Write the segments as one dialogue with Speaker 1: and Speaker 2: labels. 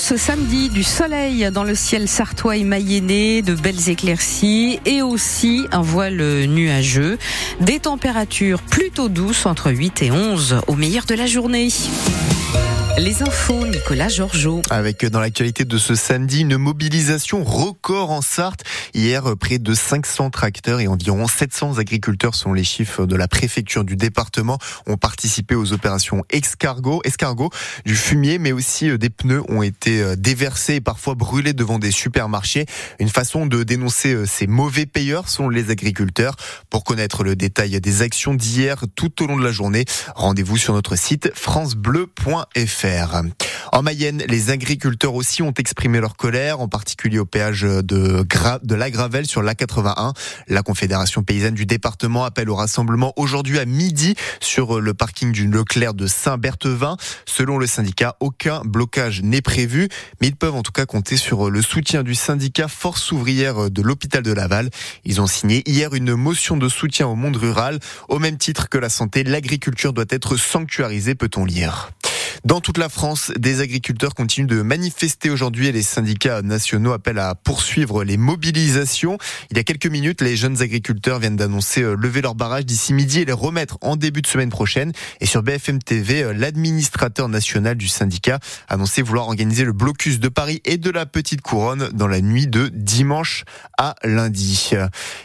Speaker 1: ce samedi du soleil dans le ciel sartois et mayennais, de belles éclaircies et aussi un voile nuageux. Des températures plutôt douces entre 8 et 11 au meilleur de la journée. Les infos, Nicolas Georgeot.
Speaker 2: Avec dans l'actualité de ce samedi une mobilisation record en Sarthe. Hier, près de 500 tracteurs et environ 700 agriculteurs, sont les chiffres de la préfecture du département, ont participé aux opérations escargot, escargot. Du fumier, mais aussi euh, des pneus ont été euh, déversés et parfois brûlés devant des supermarchés. Une façon de dénoncer euh, ces mauvais payeurs sont les agriculteurs. Pour connaître le détail des actions d'hier tout au long de la journée, rendez-vous sur notre site francebleu.fr. En Mayenne, les agriculteurs aussi ont exprimé leur colère, en particulier au péage de, la Gravelle sur l'A81. La Confédération paysanne du département appelle au rassemblement aujourd'hui à midi sur le parking du Leclerc de Saint-Berthevin. Selon le syndicat, aucun blocage n'est prévu, mais ils peuvent en tout cas compter sur le soutien du syndicat Force ouvrière de l'hôpital de Laval. Ils ont signé hier une motion de soutien au monde rural. Au même titre que la santé, l'agriculture doit être sanctuarisée, peut-on lire. Dans toute la France, des agriculteurs continuent de manifester aujourd'hui et les syndicats nationaux appellent à poursuivre les mobilisations. Il y a quelques minutes, les jeunes agriculteurs viennent d'annoncer euh, lever leur barrage d'ici midi et les remettre en début de semaine prochaine. Et sur BFM TV, euh, l'administrateur national du syndicat a annoncé vouloir organiser le blocus de Paris et de la Petite Couronne dans la nuit de dimanche à lundi.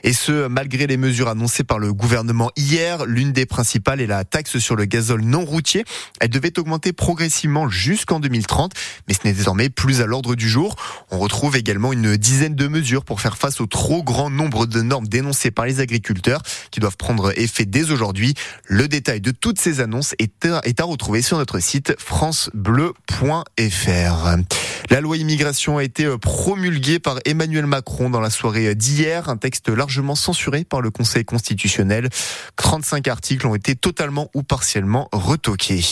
Speaker 2: Et ce, malgré les mesures annoncées par le gouvernement hier, l'une des principales est la taxe sur le gazole non routier. Elle devait augmenter progressivement jusqu'en 2030, mais ce n'est désormais plus à l'ordre du jour. On retrouve également une dizaine de mesures pour faire face au trop grand nombre de normes dénoncées par les agriculteurs qui doivent prendre effet dès aujourd'hui. Le détail de toutes ces annonces est à, retrouver sur notre site francebleu.fr. La loi immigration a été promulguée par Emmanuel Macron dans la soirée d'hier, un texte largement censuré par le Conseil constitutionnel. 35 articles ont été totalement ou partiellement retoqués.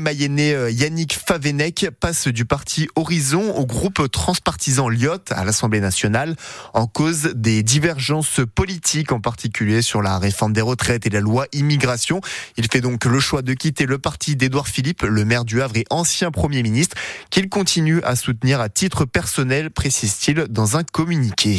Speaker 2: Mayennais euh, Yannick Favenec passe du parti Horizon au groupe transpartisan Lyot à l'Assemblée nationale en cause des divergences politiques, en particulier sur la réforme des retraites et la loi immigration. Il fait donc le choix de quitter le parti d'Édouard Philippe, le maire du Havre et ancien Premier ministre, qu'il continue à soutenir à titre personnel, précise-t-il dans un communiqué.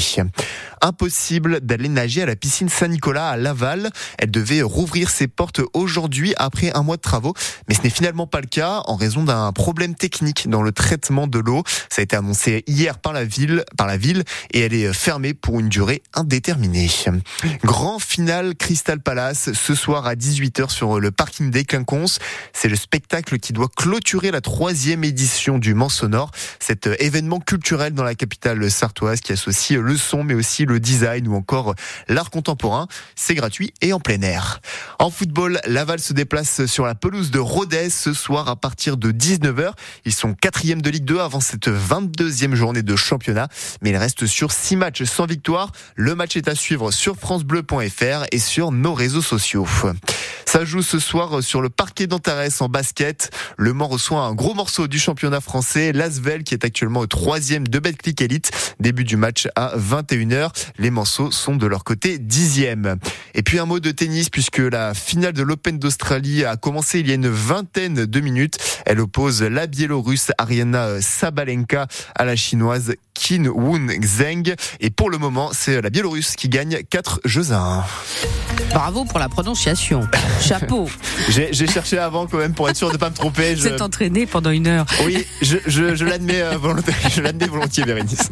Speaker 2: Impossible d'aller nager à la piscine Saint-Nicolas à Laval. Elle devait rouvrir ses portes aujourd'hui après un mois de travaux, mais ce n'est finalement pas le cas en raison d'un problème technique dans le traitement de l'eau. Ça a été annoncé hier par la ville, par la ville et elle est fermée pour une durée indéterminée. Grand final Crystal Palace ce soir à 18h sur le parking des Quinconces. C'est le spectacle qui doit clôturer la troisième édition du Mans Sonore, cet événement culturel dans la capitale sartoise qui associe le son mais aussi le design ou encore l'art contemporain. C'est gratuit et en plein air. En football, Laval se déplace sur la pelouse de Rodez ce soir à partir de 19h. Ils sont quatrième de Ligue 2 avant cette 22e journée de championnat, mais ils restent sur 6 matchs sans victoire. Le match est à suivre sur francebleu.fr et sur nos réseaux sociaux. Ça joue ce soir sur le parquet d'Antares en basket. Le Mans reçoit un gros morceau du championnat français, l'Asvel qui est actuellement au troisième de Betclic Elite. Début du match à 21h. Les morceaux sont de leur côté dixième. Et puis un mot de tennis puisque la finale de l'Open d'Australie a commencé il y a une vingtaine de minutes. Elle oppose la Biélorusse Ariana Sabalenka à la chinoise Qin Woon Zheng. Et pour le moment, c'est la Biélorusse qui gagne 4 jeux à 1.
Speaker 1: Bravo pour la prononciation. Chapeau.
Speaker 2: J'ai cherché avant quand même pour être sûr de ne pas me tromper.
Speaker 1: Je... entraîné pendant une heure.
Speaker 2: Oui, je, je, je l'admets euh, volontiers, je l'admets volontiers, Bérénice.